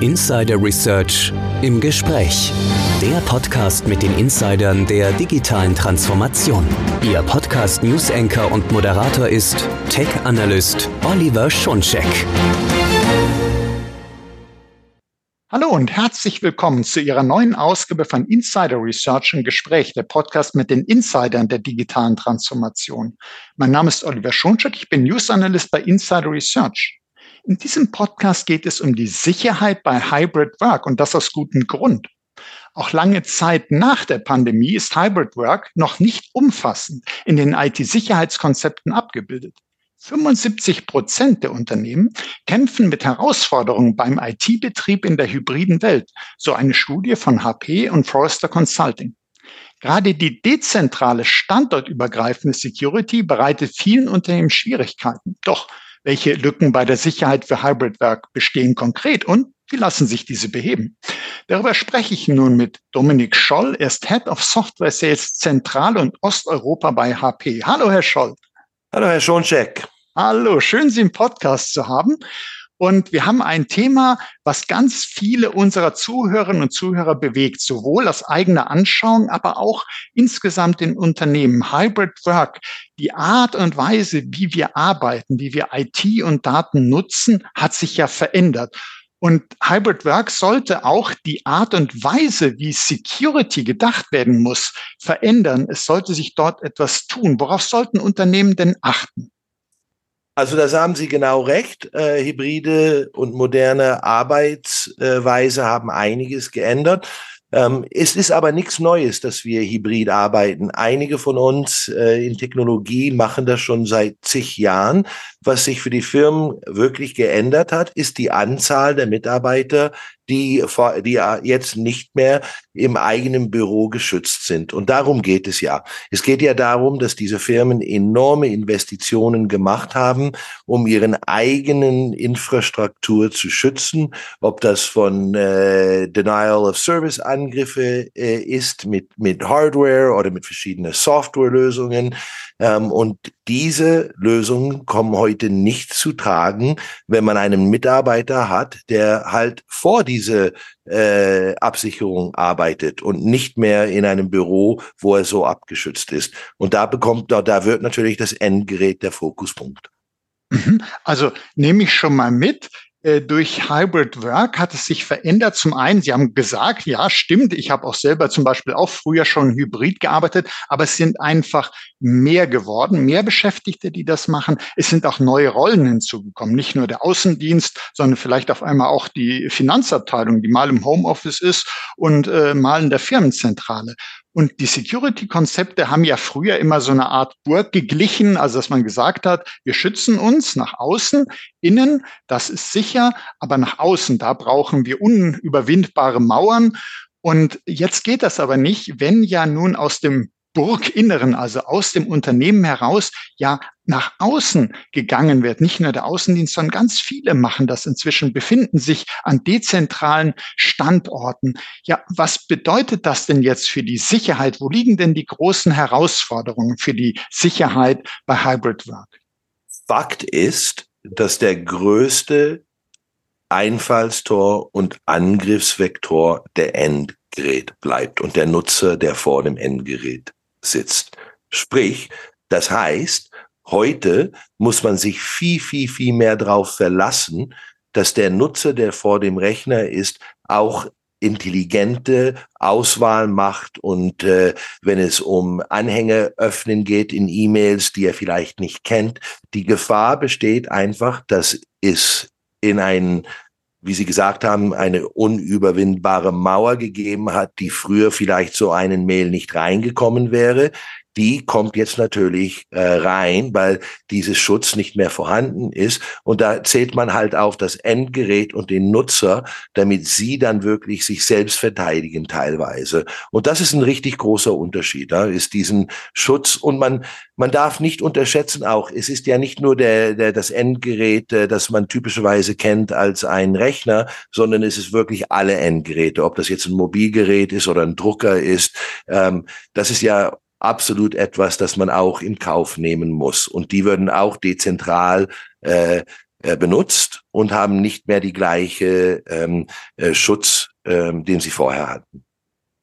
Insider Research im Gespräch. Der Podcast mit den Insidern der digitalen Transformation. Ihr Podcast News Anchor und Moderator ist Tech Analyst Oliver Schoncheck. Hallo und herzlich willkommen zu Ihrer neuen Ausgabe von Insider Research im Gespräch, der Podcast mit den Insidern der digitalen Transformation. Mein Name ist Oliver Schoncheck, ich bin News Analyst bei Insider Research. In diesem Podcast geht es um die Sicherheit bei Hybrid Work und das aus gutem Grund. Auch lange Zeit nach der Pandemie ist Hybrid Work noch nicht umfassend in den IT-Sicherheitskonzepten abgebildet. 75 Prozent der Unternehmen kämpfen mit Herausforderungen beim IT-Betrieb in der hybriden Welt, so eine Studie von HP und Forrester Consulting. Gerade die dezentrale standortübergreifende Security bereitet vielen Unternehmen Schwierigkeiten. Doch welche Lücken bei der Sicherheit für Hybrid-Werk bestehen konkret und wie lassen sich diese beheben? Darüber spreche ich nun mit Dominik Scholl. Er ist Head of Software Sales Zentral- und Osteuropa bei HP. Hallo, Herr Scholl. Hallo, Herr Schoncheck. Hallo, schön, Sie im Podcast zu haben. Und wir haben ein Thema, was ganz viele unserer Zuhörerinnen und Zuhörer bewegt, sowohl aus eigener Anschauung, aber auch insgesamt in Unternehmen. Hybrid Work, die Art und Weise, wie wir arbeiten, wie wir IT und Daten nutzen, hat sich ja verändert. Und Hybrid Work sollte auch die Art und Weise, wie Security gedacht werden muss, verändern. Es sollte sich dort etwas tun. Worauf sollten Unternehmen denn achten? Also da haben Sie genau recht. Äh, hybride und moderne Arbeitsweise haben einiges geändert. Ähm, es ist aber nichts Neues, dass wir hybrid arbeiten. Einige von uns äh, in Technologie machen das schon seit zig Jahren. Was sich für die Firmen wirklich geändert hat, ist die Anzahl der Mitarbeiter, die, die jetzt nicht mehr im eigenen Büro geschützt sind. Und darum geht es ja. Es geht ja darum, dass diese Firmen enorme Investitionen gemacht haben, um ihren eigenen Infrastruktur zu schützen, ob das von äh, Denial of Service Angriffe äh, ist mit, mit Hardware oder mit verschiedenen Softwarelösungen. Ähm, und diese Lösungen kommen heute nicht zu tragen, wenn man einen Mitarbeiter hat, der halt vor diese äh, Absicherung arbeitet und nicht mehr in einem Büro, wo er so abgeschützt ist. Und da bekommt, da, da wird natürlich das Endgerät der Fokuspunkt. Mhm. Also nehme ich schon mal mit, durch Hybrid Work hat es sich verändert. Zum einen, Sie haben gesagt, ja, stimmt, ich habe auch selber zum Beispiel auch früher schon hybrid gearbeitet, aber es sind einfach mehr geworden, mehr Beschäftigte, die das machen. Es sind auch neue Rollen hinzugekommen, nicht nur der Außendienst, sondern vielleicht auf einmal auch die Finanzabteilung, die mal im Homeoffice ist und äh, mal in der Firmenzentrale. Und die Security-Konzepte haben ja früher immer so eine Art Burg geglichen, also dass man gesagt hat, wir schützen uns nach außen, innen, das ist sicher, aber nach außen, da brauchen wir unüberwindbare Mauern. Und jetzt geht das aber nicht, wenn ja nun aus dem Burginneren, also aus dem Unternehmen heraus, ja nach außen gegangen wird. Nicht nur der Außendienst, sondern ganz viele machen das inzwischen, befinden sich an dezentralen Standorten. Ja, was bedeutet das denn jetzt für die Sicherheit? Wo liegen denn die großen Herausforderungen für die Sicherheit bei Hybrid Work? Fakt ist, dass der größte Einfallstor und Angriffsvektor der Endgerät bleibt und der Nutzer, der vor dem Endgerät sitzt. Sprich, das heißt, heute muss man sich viel, viel, viel mehr darauf verlassen, dass der Nutzer, der vor dem Rechner ist, auch intelligente Auswahl macht und äh, wenn es um Anhänge öffnen geht in E-Mails, die er vielleicht nicht kennt, die Gefahr besteht einfach, dass es in einen wie Sie gesagt haben, eine unüberwindbare Mauer gegeben hat, die früher vielleicht so einen Mail nicht reingekommen wäre die kommt jetzt natürlich äh, rein, weil dieses Schutz nicht mehr vorhanden ist. Und da zählt man halt auf das Endgerät und den Nutzer, damit sie dann wirklich sich selbst verteidigen teilweise. Und das ist ein richtig großer Unterschied. Da ist diesen Schutz und man man darf nicht unterschätzen auch, es ist ja nicht nur der, der, das Endgerät, äh, das man typischerweise kennt als ein Rechner, sondern es ist wirklich alle Endgeräte, ob das jetzt ein Mobilgerät ist oder ein Drucker ist. Ähm, das ist ja absolut etwas, das man auch in Kauf nehmen muss. Und die würden auch dezentral äh, äh, benutzt und haben nicht mehr die gleiche ähm, äh, Schutz, ähm, den sie vorher hatten.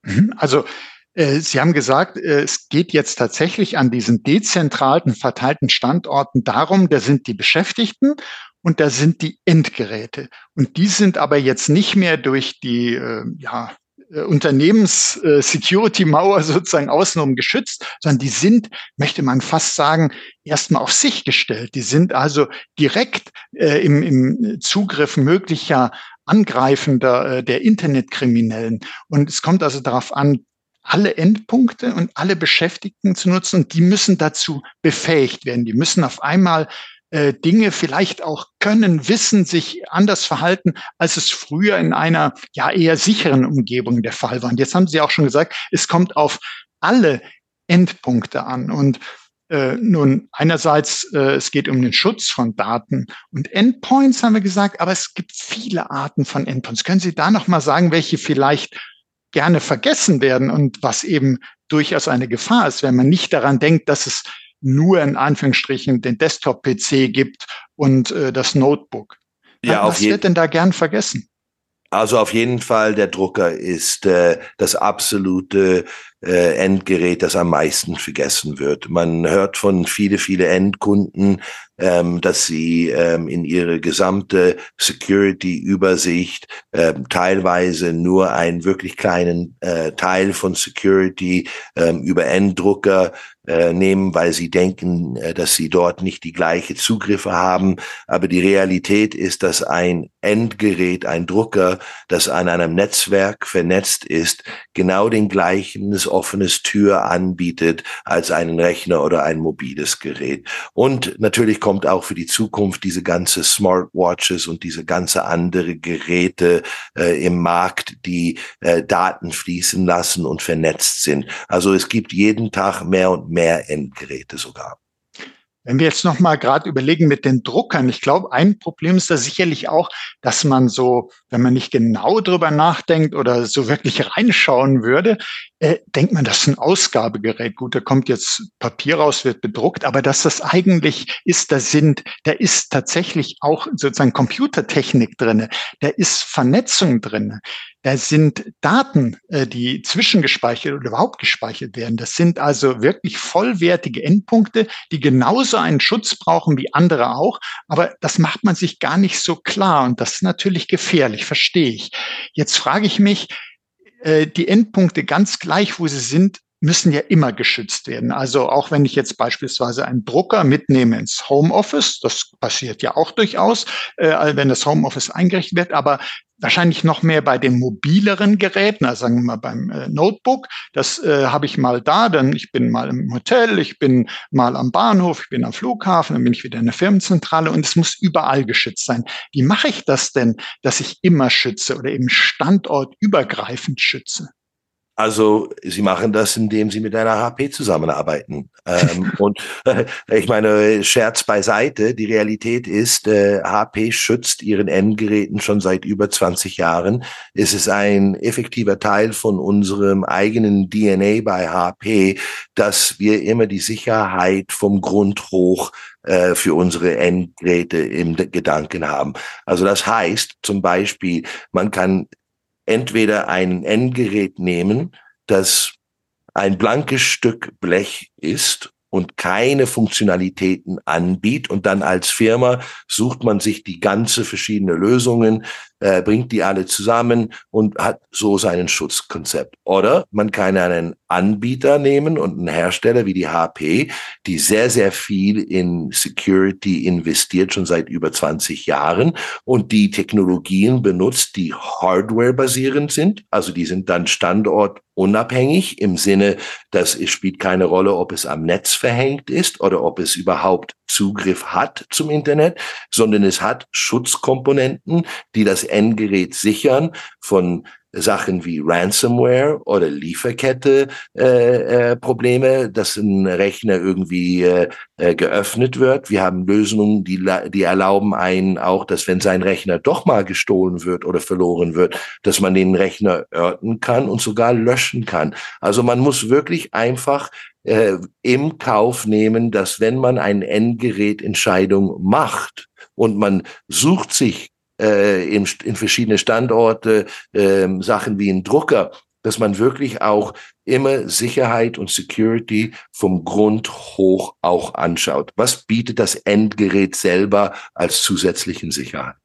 Mhm. Also äh, Sie haben gesagt, äh, es geht jetzt tatsächlich an diesen dezentralen, verteilten Standorten darum, da sind die Beschäftigten und da sind die Endgeräte. Und die sind aber jetzt nicht mehr durch die äh, ja, Unternehmens-Security-Mauer sozusagen außenrum geschützt, sondern die sind, möchte man fast sagen, erstmal auf sich gestellt. Die sind also direkt äh, im, im Zugriff möglicher Angreifender äh, der Internetkriminellen. Und es kommt also darauf an, alle Endpunkte und alle Beschäftigten zu nutzen. Und die müssen dazu befähigt werden. Die müssen auf einmal äh, Dinge vielleicht auch können, wissen, sich anders verhalten, als es früher in einer ja eher sicheren Umgebung der Fall war. Und jetzt haben Sie auch schon gesagt, es kommt auf alle Endpunkte an. Und äh, nun, einerseits, äh, es geht um den Schutz von Daten und Endpoints, haben wir gesagt, aber es gibt viele Arten von Endpoints. Können Sie da noch mal sagen, welche vielleicht gerne vergessen werden und was eben durchaus eine Gefahr ist, wenn man nicht daran denkt, dass es nur in Anführungsstrichen den Desktop-PC gibt und äh, das Notebook. Ja, was wird denn da gern vergessen? Also auf jeden Fall, der Drucker ist äh, das absolute äh, Endgerät, das am meisten vergessen wird. Man hört von viele, viele Endkunden, ähm, dass sie ähm, in ihre gesamte Security-Übersicht ähm, teilweise nur einen wirklich kleinen äh, Teil von Security ähm, über Enddrucker äh, nehmen, weil sie denken, äh, dass sie dort nicht die gleiche Zugriffe haben. Aber die Realität ist, dass ein Endgerät, ein Drucker, das an einem Netzwerk vernetzt ist, genau den gleichen offenes Tür anbietet als einen Rechner oder ein mobiles Gerät. Und natürlich kommt auch für die Zukunft diese ganze Smartwatches und diese ganze andere Geräte äh, im Markt, die äh, Daten fließen lassen und vernetzt sind. Also es gibt jeden Tag mehr und Endgeräte sogar. Wenn wir jetzt noch mal gerade überlegen mit den Druckern, ich glaube, ein Problem ist da sicherlich auch, dass man so, wenn man nicht genau drüber nachdenkt oder so wirklich reinschauen würde, äh, denkt man, das ist ein Ausgabegerät. Gut, da kommt jetzt Papier raus, wird bedruckt, aber dass das eigentlich ist, da sind, da ist tatsächlich auch sozusagen Computertechnik drinne, da ist Vernetzung drinne. Da sind Daten, äh, die zwischengespeichert oder überhaupt gespeichert werden. Das sind also wirklich vollwertige Endpunkte, die genauso einen Schutz brauchen wie andere auch. Aber das macht man sich gar nicht so klar. Und das ist natürlich gefährlich, verstehe ich. Jetzt frage ich mich, äh, die Endpunkte ganz gleich, wo sie sind, müssen ja immer geschützt werden. Also auch wenn ich jetzt beispielsweise einen Drucker mitnehme ins Homeoffice, das passiert ja auch durchaus, äh, wenn das Homeoffice eingerichtet wird, aber wahrscheinlich noch mehr bei den mobileren Geräten, also sagen wir mal beim äh, Notebook. Das äh, habe ich mal da, dann ich bin mal im Hotel, ich bin mal am Bahnhof, ich bin am Flughafen, dann bin ich wieder in der Firmenzentrale und es muss überall geschützt sein. Wie mache ich das denn, dass ich immer schütze oder eben standortübergreifend schütze? Also sie machen das, indem sie mit einer HP zusammenarbeiten. ähm, und äh, ich meine, Scherz beiseite, die Realität ist, äh, HP schützt ihren Endgeräten schon seit über 20 Jahren. Es ist ein effektiver Teil von unserem eigenen DNA bei HP, dass wir immer die Sicherheit vom Grund hoch äh, für unsere Endgeräte im Gedanken haben. Also das heißt zum Beispiel, man kann entweder ein Endgerät nehmen, das ein blankes Stück Blech ist und keine Funktionalitäten anbietet. Und dann als Firma sucht man sich die ganze verschiedene Lösungen, äh, bringt die alle zusammen und hat so seinen Schutzkonzept. Oder man kann einen Anbieter nehmen und einen Hersteller wie die HP, die sehr, sehr viel in Security investiert, schon seit über 20 Jahren und die Technologien benutzt, die Hardware basierend sind. Also die sind dann standortunabhängig im Sinne, dass es spielt keine Rolle, ob es am Netz verhängt ist oder ob es überhaupt Zugriff hat zum Internet, sondern es hat Schutzkomponenten, die das Endgerät sichern von Sachen wie Ransomware oder Lieferkette äh, äh, Probleme, dass ein Rechner irgendwie äh, äh, geöffnet wird. Wir haben Lösungen, die, die erlauben einen auch, dass wenn sein Rechner doch mal gestohlen wird oder verloren wird, dass man den Rechner örten kann und sogar löschen kann. Also man muss wirklich einfach äh, im Kauf nehmen, dass wenn man eine Endgerätentscheidung macht, und man sucht sich äh, in, in verschiedene Standorte äh, Sachen wie ein Drucker, dass man wirklich auch immer Sicherheit und Security vom Grund hoch auch anschaut. Was bietet das Endgerät selber als zusätzlichen Sicherheit?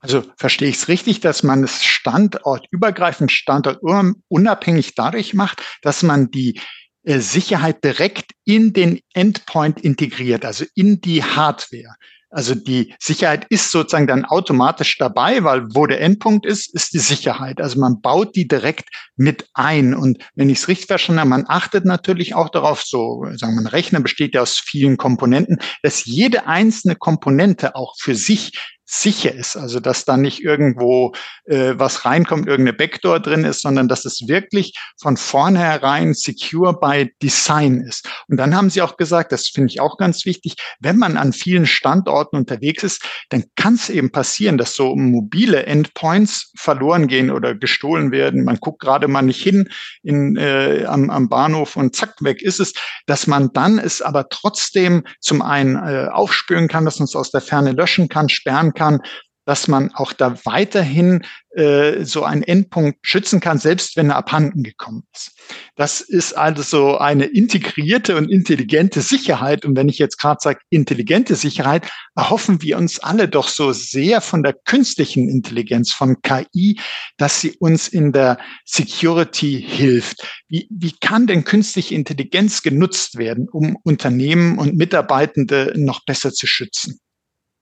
Also verstehe ich es richtig, dass man es standortübergreifend, standortunabhängig dadurch macht, dass man die Sicherheit direkt in den Endpoint integriert, also in die Hardware. Also die Sicherheit ist sozusagen dann automatisch dabei, weil wo der Endpunkt ist, ist die Sicherheit. Also man baut die direkt mit ein. Und wenn ich es richtig verstanden habe, man achtet natürlich auch darauf, so sagen wir, ein Rechner besteht ja aus vielen Komponenten, dass jede einzelne Komponente auch für sich sicher ist. Also dass da nicht irgendwo äh, was reinkommt, irgendeine Backdoor drin ist, sondern dass es wirklich von vornherein secure by Design ist. Und dann haben Sie auch gesagt, das finde ich auch ganz wichtig, wenn man an vielen Standorten unterwegs ist, dann kann es eben passieren, dass so mobile Endpoints verloren gehen oder gestohlen werden. Man guckt gerade mal nicht hin in, äh, am, am Bahnhof und zack, weg ist es, dass man dann es aber trotzdem zum einen äh, aufspüren kann, dass man es aus der Ferne löschen kann, sperren kann, dass man auch da weiterhin äh, so einen Endpunkt schützen kann, selbst wenn er abhanden gekommen ist. Das ist also so eine integrierte und intelligente Sicherheit. Und wenn ich jetzt gerade sage intelligente Sicherheit, erhoffen wir uns alle doch so sehr von der künstlichen Intelligenz, von KI, dass sie uns in der Security hilft. Wie, wie kann denn künstliche Intelligenz genutzt werden, um Unternehmen und Mitarbeitende noch besser zu schützen?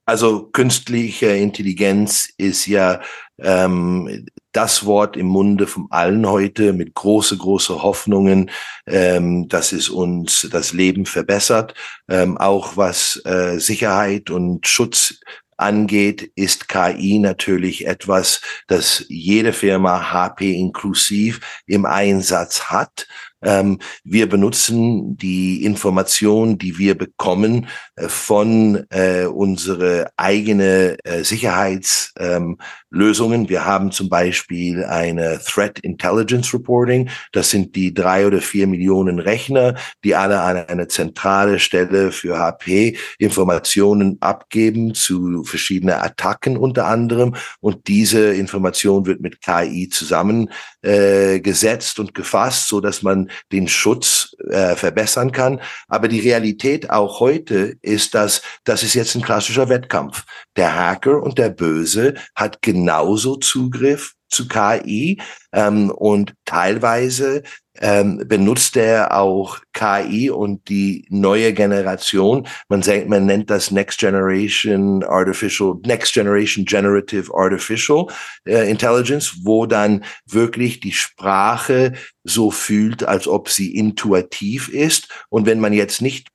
Also künstliche Intelligenz ist ja ähm, das Wort im Munde von allen heute mit große, große Hoffnungen, ähm, dass es uns das Leben verbessert, ähm, auch was äh, Sicherheit und Schutz angeht, ist KI natürlich etwas, das jede Firma HP inklusiv im Einsatz hat. Ähm, wir benutzen die Informationen, die wir bekommen von äh, unsere eigene äh, Sicherheitslösungen. Ähm, wir haben zum Beispiel eine Threat Intelligence Reporting. Das sind die drei oder vier Millionen Rechner, die alle an eine zentrale Stelle für HP Informationen abgeben zu verschiedenen Attacken unter anderem. Und diese Information wird mit KI zusammengesetzt äh, und gefasst, so dass man den Schutz äh, verbessern kann. Aber die Realität auch heute ist, dass das ist jetzt ein klassischer Wettkampf. Der Hacker und der Böse hat genauso Zugriff zu KI ähm, und teilweise ähm, benutzt er auch KI und die neue Generation. Man sagt, man nennt das Next Generation Artificial, Next Generation Generative Artificial äh, Intelligence, wo dann wirklich die Sprache so fühlt, als ob sie intuitiv ist. Und wenn man jetzt nicht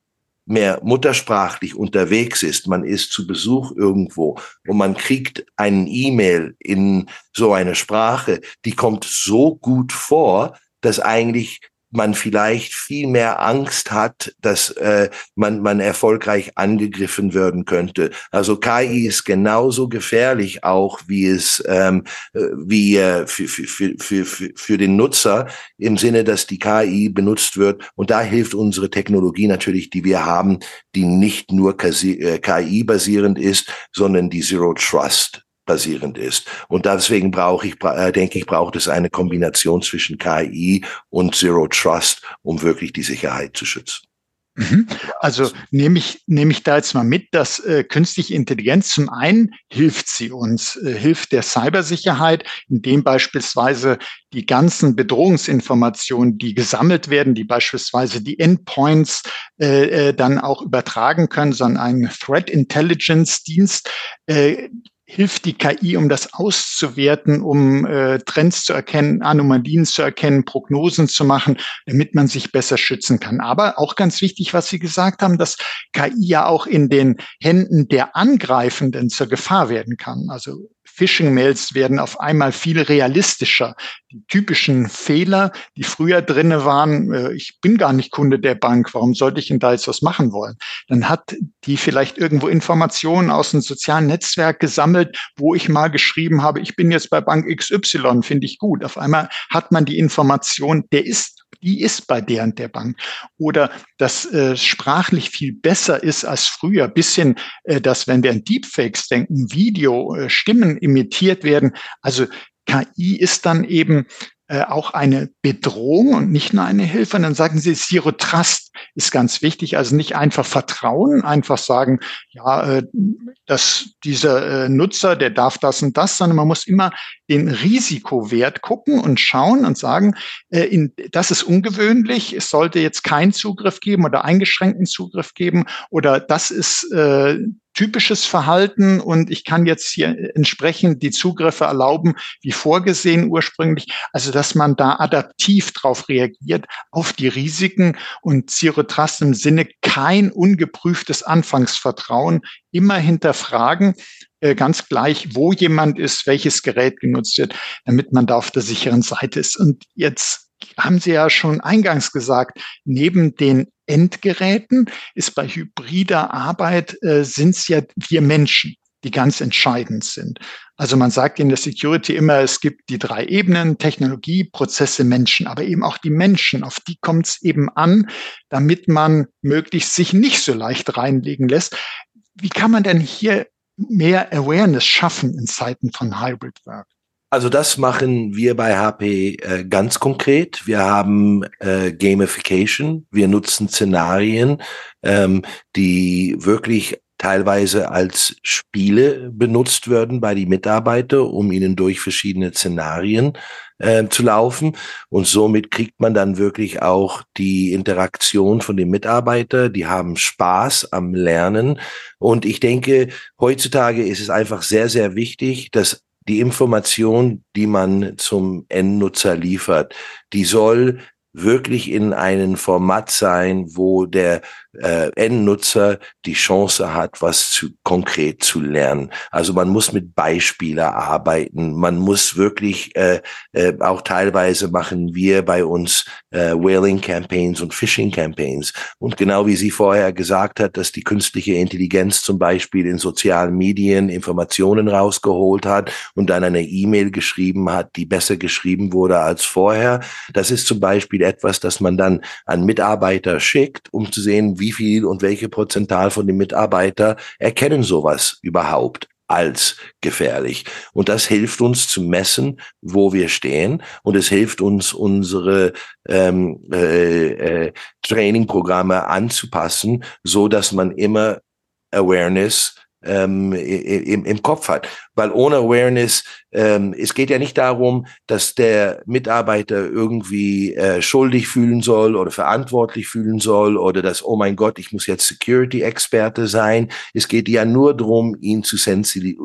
mehr muttersprachlich unterwegs ist, man ist zu Besuch irgendwo und man kriegt einen E-Mail in so eine Sprache, die kommt so gut vor, dass eigentlich man vielleicht viel mehr Angst hat, dass äh, man, man erfolgreich angegriffen werden könnte. Also KI ist genauso gefährlich auch, wie es ähm, äh, wie äh, für, für, für, für, für den Nutzer im Sinne, dass die KI benutzt wird. Und da hilft unsere Technologie natürlich, die wir haben, die nicht nur KI-basierend äh, ist, sondern die Zero Trust basierend ist. Und deswegen brauche ich, äh, denke ich, braucht es eine Kombination zwischen KI und Zero Trust, um wirklich die Sicherheit zu schützen. Mhm. Also nehme ich, nehme ich da jetzt mal mit, dass äh, künstliche Intelligenz zum einen hilft sie uns, äh, hilft der Cybersicherheit, indem beispielsweise die ganzen Bedrohungsinformationen, die gesammelt werden, die beispielsweise die Endpoints äh, äh dann auch übertragen können, sondern ein Threat Intelligence Dienst äh, hilft die KI, um das auszuwerten, um äh, Trends zu erkennen, Anomalien zu erkennen, Prognosen zu machen, damit man sich besser schützen kann. Aber auch ganz wichtig, was Sie gesagt haben, dass KI ja auch in den Händen der Angreifenden zur Gefahr werden kann. Also Phishing-Mails werden auf einmal viel realistischer. Die typischen Fehler, die früher drinne waren, äh, ich bin gar nicht Kunde der Bank, warum sollte ich denn da jetzt was machen wollen? Dann hat die vielleicht irgendwo Informationen aus einem sozialen Netzwerk gesammelt, wo ich mal geschrieben habe, ich bin jetzt bei Bank XY, finde ich gut. Auf einmal hat man die Information, der ist die ist bei der und der Bank. Oder dass äh, sprachlich viel besser ist als früher. Bisschen, äh, dass wenn wir an Deepfakes denken, Video, äh, Stimmen imitiert werden. Also KI ist dann eben äh, auch eine Bedrohung und nicht nur eine Hilfe. Und dann sagen sie, Zero Trust ist ganz wichtig. Also nicht einfach vertrauen, einfach sagen, ja, äh, dass dieser äh, Nutzer, der darf das und das, sondern man muss immer den Risikowert gucken und schauen und sagen, das ist ungewöhnlich, es sollte jetzt keinen Zugriff geben oder eingeschränkten Zugriff geben oder das ist typisches Verhalten und ich kann jetzt hier entsprechend die Zugriffe erlauben, wie vorgesehen ursprünglich. Also, dass man da adaptiv drauf reagiert auf die Risiken und Zero Trust im Sinne kein ungeprüftes Anfangsvertrauen, immer hinterfragen, äh, ganz gleich, wo jemand ist, welches Gerät genutzt wird, damit man da auf der sicheren Seite ist. Und jetzt haben Sie ja schon eingangs gesagt, neben den Endgeräten ist bei hybrider Arbeit äh, sind es ja wir Menschen, die ganz entscheidend sind. Also man sagt in der Security immer, es gibt die drei Ebenen, Technologie, Prozesse, Menschen, aber eben auch die Menschen, auf die kommt es eben an, damit man möglichst sich nicht so leicht reinlegen lässt. Wie kann man denn hier mehr Awareness schaffen in Zeiten von Hybrid Work? Also das machen wir bei HP äh, ganz konkret. Wir haben äh, Gamification. Wir nutzen Szenarien, ähm, die wirklich teilweise als Spiele benutzt werden bei die Mitarbeiter, um ihnen durch verschiedene Szenarien äh, zu laufen. Und somit kriegt man dann wirklich auch die Interaktion von den Mitarbeitern. Die haben Spaß am Lernen. Und ich denke, heutzutage ist es einfach sehr, sehr wichtig, dass die Information, die man zum Endnutzer liefert, die soll wirklich in einem Format sein, wo der äh, Endnutzer die Chance hat, was zu, konkret zu lernen. Also man muss mit Beispielen arbeiten. Man muss wirklich äh, äh, auch teilweise machen wir bei uns äh, Whaling Campaigns und Phishing Campaigns. Und genau wie sie vorher gesagt hat, dass die künstliche Intelligenz zum Beispiel in sozialen Medien Informationen rausgeholt hat und dann eine E-Mail geschrieben hat, die besser geschrieben wurde als vorher. Das ist zum Beispiel etwas, das man dann an Mitarbeiter schickt, um zu sehen, wie viel und welche Prozentzahl von den Mitarbeitern erkennen sowas überhaupt als gefährlich. Und das hilft uns zu messen, wo wir stehen. Und es hilft uns, unsere ähm, äh, äh, Trainingprogramme anzupassen, so dass man immer Awareness ähm, im, im Kopf hat. Weil ohne Awareness, ähm, es geht ja nicht darum, dass der Mitarbeiter irgendwie äh, schuldig fühlen soll oder verantwortlich fühlen soll oder dass, oh mein Gott, ich muss jetzt Security-Experte sein. Es geht ja nur darum, ihn, zu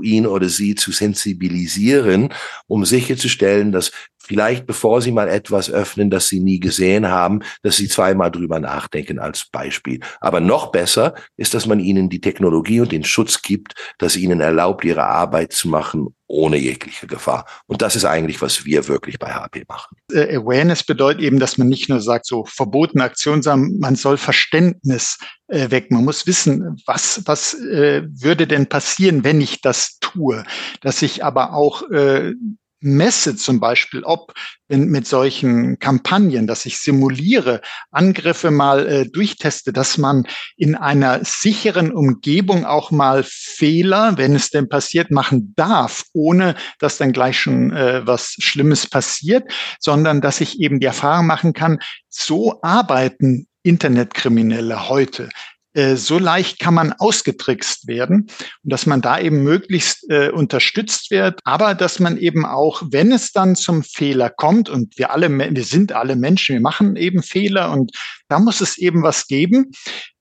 ihn oder sie zu sensibilisieren, um sicherzustellen, dass vielleicht bevor Sie mal etwas öffnen, das Sie nie gesehen haben, dass Sie zweimal drüber nachdenken als Beispiel. Aber noch besser ist, dass man Ihnen die Technologie und den Schutz gibt, das Ihnen erlaubt, Ihre Arbeit zu machen ohne jegliche Gefahr. Und das ist eigentlich, was wir wirklich bei HP machen. Äh, Awareness bedeutet eben, dass man nicht nur sagt, so verbotene Aktionen, sondern man soll Verständnis äh, weg. Man muss wissen, was, was äh, würde denn passieren, wenn ich das tue. Dass ich aber auch äh, messe zum Beispiel, ob mit solchen Kampagnen, dass ich simuliere, Angriffe mal äh, durchteste, dass man in einer sicheren Umgebung auch mal Fehler, wenn es denn passiert, machen darf, ohne dass dann gleich schon äh, was Schlimmes passiert, sondern dass ich eben die Erfahrung machen kann, so arbeiten Internetkriminelle heute. Äh, so leicht kann man ausgetrickst werden und dass man da eben möglichst äh, unterstützt wird, aber dass man eben auch, wenn es dann zum Fehler kommt und wir alle, wir sind alle Menschen, wir machen eben Fehler und da muss es eben was geben,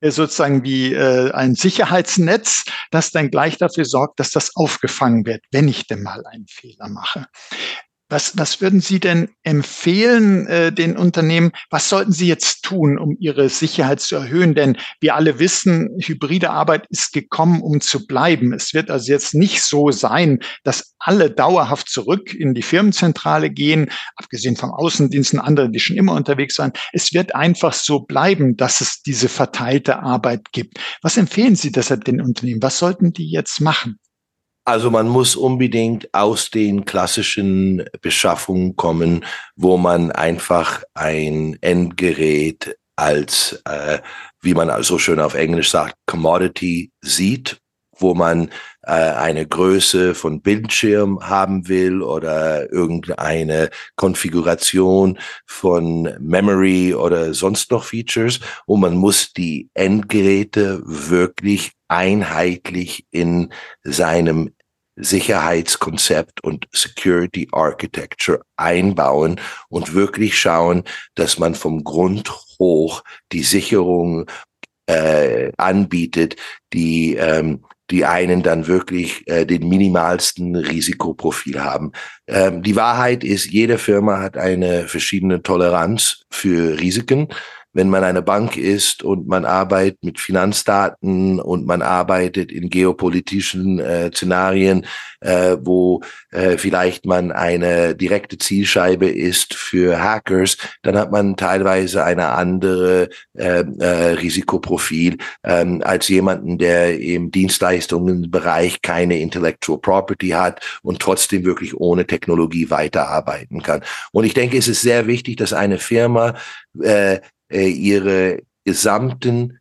äh, sozusagen wie äh, ein Sicherheitsnetz, das dann gleich dafür sorgt, dass das aufgefangen wird, wenn ich denn mal einen Fehler mache. Was, was würden Sie denn empfehlen äh, den Unternehmen? Was sollten sie jetzt tun, um ihre Sicherheit zu erhöhen? Denn wir alle wissen, hybride Arbeit ist gekommen, um zu bleiben. Es wird also jetzt nicht so sein, dass alle dauerhaft zurück in die Firmenzentrale gehen, abgesehen vom Außendienst und anderen, die schon immer unterwegs waren. Es wird einfach so bleiben, dass es diese verteilte Arbeit gibt. Was empfehlen Sie deshalb den Unternehmen? Was sollten die jetzt machen? Also man muss unbedingt aus den klassischen Beschaffungen kommen, wo man einfach ein Endgerät als, äh, wie man so schön auf Englisch sagt, Commodity sieht wo man äh, eine Größe von Bildschirm haben will oder irgendeine Konfiguration von Memory oder sonst noch Features. Und man muss die Endgeräte wirklich einheitlich in seinem Sicherheitskonzept und Security Architecture einbauen und wirklich schauen, dass man vom Grund hoch die Sicherung äh, anbietet, die ähm, die einen dann wirklich äh, den minimalsten Risikoprofil haben. Ähm, die Wahrheit ist, jede Firma hat eine verschiedene Toleranz für Risiken wenn man eine Bank ist und man arbeitet mit Finanzdaten und man arbeitet in geopolitischen äh, Szenarien, äh, wo äh, vielleicht man eine direkte Zielscheibe ist für Hackers, dann hat man teilweise eine andere äh, äh, Risikoprofil ähm, als jemanden, der im Dienstleistungsbereich keine Intellectual Property hat und trotzdem wirklich ohne Technologie weiterarbeiten kann. Und ich denke, es ist sehr wichtig, dass eine Firma äh, äh, ihre gesamten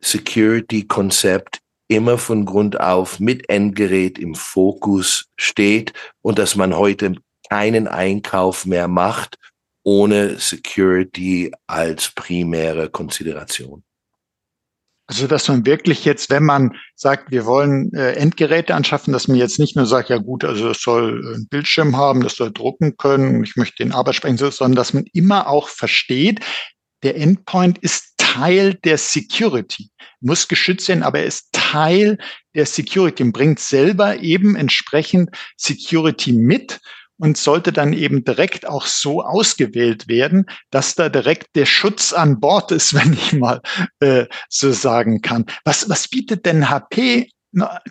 Security-Konzept immer von Grund auf mit Endgerät im Fokus steht und dass man heute keinen Einkauf mehr macht ohne Security als primäre Konsideration. Also, dass man wirklich jetzt, wenn man sagt, wir wollen äh, Endgeräte anschaffen, dass man jetzt nicht nur sagt, ja gut, also es soll einen Bildschirm haben, das soll drucken können, ich möchte den Arbeitssprecher, sondern dass man immer auch versteht, der Endpoint ist Teil der Security, muss geschützt sein, aber er ist Teil der Security und bringt selber eben entsprechend Security mit und sollte dann eben direkt auch so ausgewählt werden, dass da direkt der Schutz an Bord ist, wenn ich mal äh, so sagen kann. Was, was bietet denn HP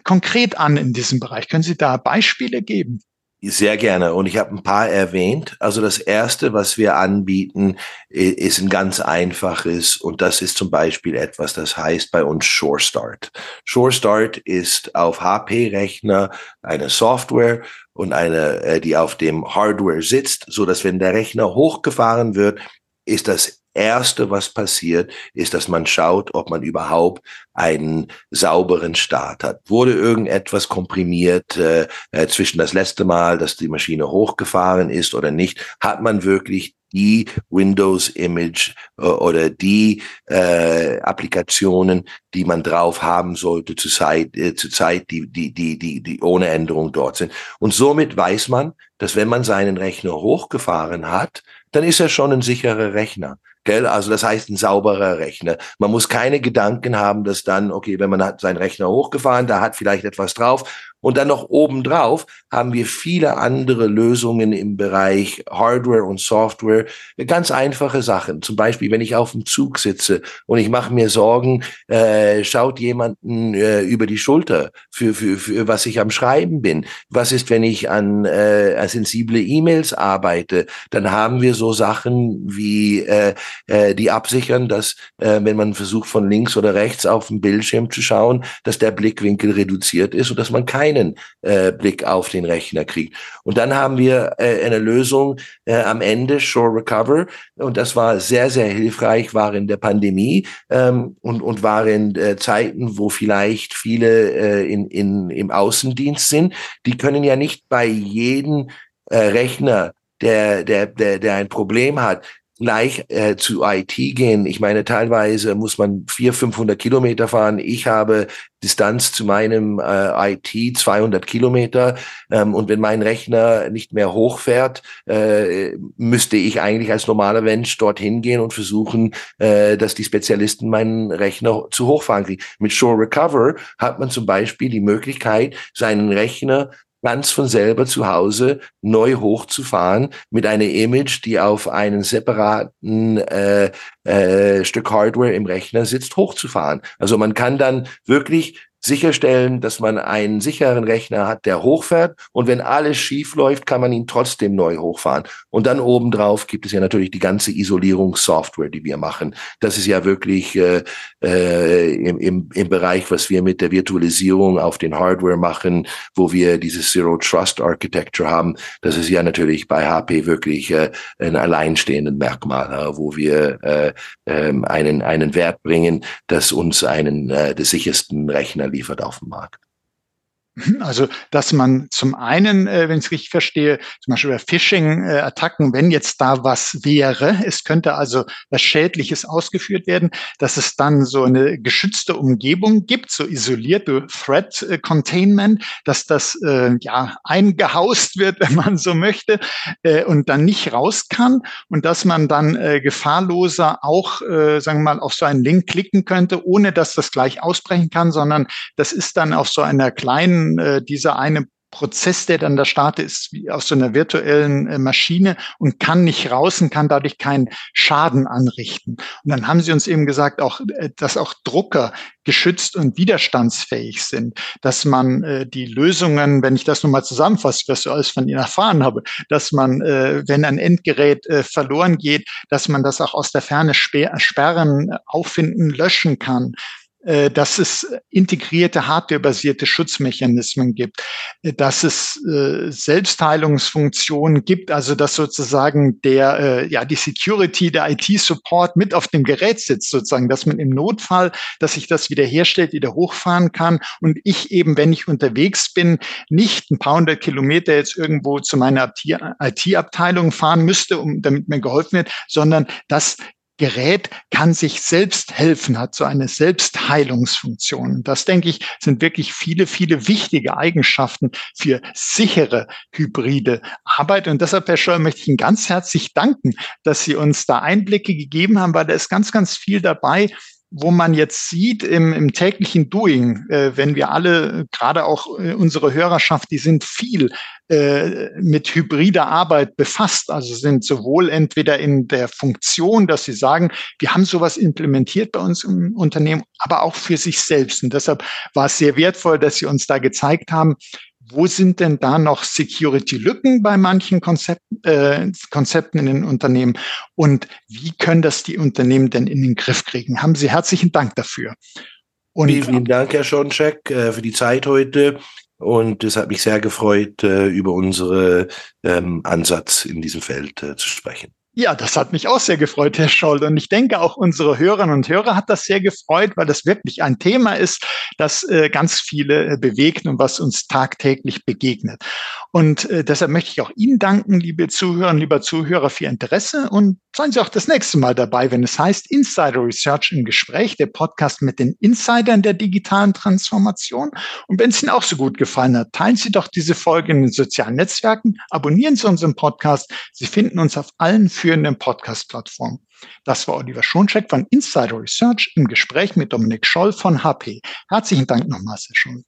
konkret an in diesem Bereich? Können Sie da Beispiele geben? Sehr gerne. Und ich habe ein paar erwähnt. Also das erste, was wir anbieten, ist ein ganz einfaches. Und das ist zum Beispiel etwas, das heißt bei uns Shore Start. Shore Start ist auf HP-Rechner eine Software und eine, äh, die auf dem Hardware sitzt, so dass wenn der Rechner hochgefahren wird, ist das Erste, was passiert, ist, dass man schaut, ob man überhaupt einen sauberen Start hat. Wurde irgendetwas komprimiert äh, äh, zwischen das letzte Mal, dass die Maschine hochgefahren ist oder nicht? Hat man wirklich die Windows-Image äh, oder die äh, Applikationen, die man drauf haben sollte zur Zeit, äh, zur Zeit die, die, die, die, die ohne Änderung dort sind. Und somit weiß man, dass wenn man seinen Rechner hochgefahren hat, dann ist er schon ein sicherer Rechner. Gell? Also das heißt ein sauberer Rechner. Man muss keine Gedanken haben, dass dann, okay, wenn man hat seinen Rechner hochgefahren, da hat vielleicht etwas drauf und dann noch obendrauf haben wir viele andere Lösungen im Bereich Hardware und Software. Ganz einfache Sachen. Zum Beispiel, wenn ich auf dem Zug sitze und ich mache mir Sorgen, äh, schaut jemanden äh, über die Schulter, für, für, für was ich am Schreiben bin. Was ist, wenn ich an, äh, sensible E-Mails arbeite? Dann haben wir so Sachen wie äh, äh, die absichern, dass äh, wenn man versucht, von links oder rechts auf den Bildschirm zu schauen, dass der Blickwinkel reduziert ist und dass man kein keinen äh, Blick auf den Rechner kriegt. Und dann haben wir äh, eine Lösung äh, am Ende, Shore Recover. Und das war sehr, sehr hilfreich, war in der Pandemie ähm, und, und war in äh, Zeiten, wo vielleicht viele äh, in, in, im Außendienst sind. Die können ja nicht bei jedem äh, Rechner der, der, der, der ein Problem hat, gleich äh, zu IT gehen. Ich meine, teilweise muss man vier, 500 Kilometer fahren. Ich habe Distanz zu meinem äh, IT 200 Kilometer. Ähm, und wenn mein Rechner nicht mehr hochfährt, äh, müsste ich eigentlich als normaler Mensch dorthin gehen und versuchen, äh, dass die Spezialisten meinen Rechner zu hochfahren kriegen. Mit Shore Recover hat man zum Beispiel die Möglichkeit, seinen Rechner ganz von selber zu Hause neu hochzufahren mit einer Image, die auf einen separaten äh, äh, Stück Hardware im Rechner sitzt, hochzufahren. Also man kann dann wirklich sicherstellen, dass man einen sicheren Rechner hat, der hochfährt und wenn alles schief läuft, kann man ihn trotzdem neu hochfahren. Und dann obendrauf gibt es ja natürlich die ganze Isolierungssoftware, die wir machen. Das ist ja wirklich äh, äh, im, im, im Bereich, was wir mit der Virtualisierung auf den Hardware machen, wo wir dieses Zero Trust Architecture haben. Das ist ja natürlich bei HP wirklich äh, ein alleinstehendes Merkmal, äh, wo wir äh, äh, einen, einen Wert bringen, das uns einen äh, des sichersten Rechner liefert auf dem Markt. Also, dass man zum einen, äh, wenn ich es richtig verstehe, zum Beispiel bei Phishing-Attacken, wenn jetzt da was wäre, es könnte also was Schädliches ausgeführt werden, dass es dann so eine geschützte Umgebung gibt, so isolierte Threat Containment, dass das äh, ja eingehaust wird, wenn man so möchte, äh, und dann nicht raus kann und dass man dann äh, gefahrloser auch, äh, sagen wir mal, auf so einen Link klicken könnte, ohne dass das gleich ausbrechen kann, sondern das ist dann auf so einer kleinen äh, dieser eine Prozess, der dann da startet, ist wie aus so einer virtuellen äh, Maschine und kann nicht raus und kann dadurch keinen Schaden anrichten. Und dann haben sie uns eben gesagt, auch, äh, dass auch Drucker geschützt und widerstandsfähig sind, dass man äh, die Lösungen, wenn ich das nun mal zusammenfasse, was ich alles von Ihnen erfahren habe, dass man, äh, wenn ein Endgerät äh, verloren geht, dass man das auch aus der Ferne sperren, auffinden, löschen kann, äh, dass es integrierte hardwarebasierte Schutzmechanismen gibt, äh, dass es äh, Selbstheilungsfunktionen gibt, also dass sozusagen der äh, ja die Security, der IT-Support mit auf dem Gerät sitzt, sozusagen, dass man im Notfall, dass sich das wiederherstellt, wieder hochfahren kann und ich eben, wenn ich unterwegs bin, nicht ein paar hundert Kilometer jetzt irgendwo zu meiner IT-Abteilung fahren müsste, um damit mir geholfen wird, sondern dass Gerät kann sich selbst helfen, hat so eine Selbstheilungsfunktion. Das, denke ich, sind wirklich viele, viele wichtige Eigenschaften für sichere hybride Arbeit. Und deshalb, Herr Scholl, möchte ich Ihnen ganz herzlich danken, dass Sie uns da Einblicke gegeben haben, weil da ist ganz, ganz viel dabei, wo man jetzt sieht im, im täglichen Doing, äh, wenn wir alle, gerade auch äh, unsere Hörerschaft, die sind viel äh, mit hybrider Arbeit befasst, also sind sowohl entweder in der Funktion, dass sie sagen, wir haben sowas implementiert bei uns im Unternehmen, aber auch für sich selbst. Und deshalb war es sehr wertvoll, dass Sie uns da gezeigt haben, wo sind denn da noch Security-Lücken bei manchen Konzepten, äh, Konzepten in den Unternehmen und wie können das die Unternehmen denn in den Griff kriegen? Haben Sie herzlichen Dank dafür. Und vielen, Dank, Herr Schoncheck, äh, für die Zeit heute. Und es hat mich sehr gefreut, äh, über unsere ähm, Ansatz in diesem Feld äh, zu sprechen. Ja, das hat mich auch sehr gefreut, Herr Scholl. Und ich denke, auch unsere Hörerinnen und Hörer hat das sehr gefreut, weil das wirklich ein Thema ist, das äh, ganz viele äh, bewegt und was uns tagtäglich begegnet. Und äh, deshalb möchte ich auch Ihnen danken, liebe Zuhörer, lieber Zuhörer, für Ihr Interesse. Und seien Sie auch das nächste Mal dabei, wenn es heißt Insider Research im Gespräch, der Podcast mit den Insidern der digitalen Transformation. Und wenn es Ihnen auch so gut gefallen hat, teilen Sie doch diese Folge in den sozialen Netzwerken, abonnieren Sie unseren Podcast. Sie finden uns auf allen führenden Podcast-Plattformen. Das war Oliver Schoncheck von Insider Research im Gespräch mit Dominik Scholl von HP. Herzlichen Dank nochmals, Herr Scholl.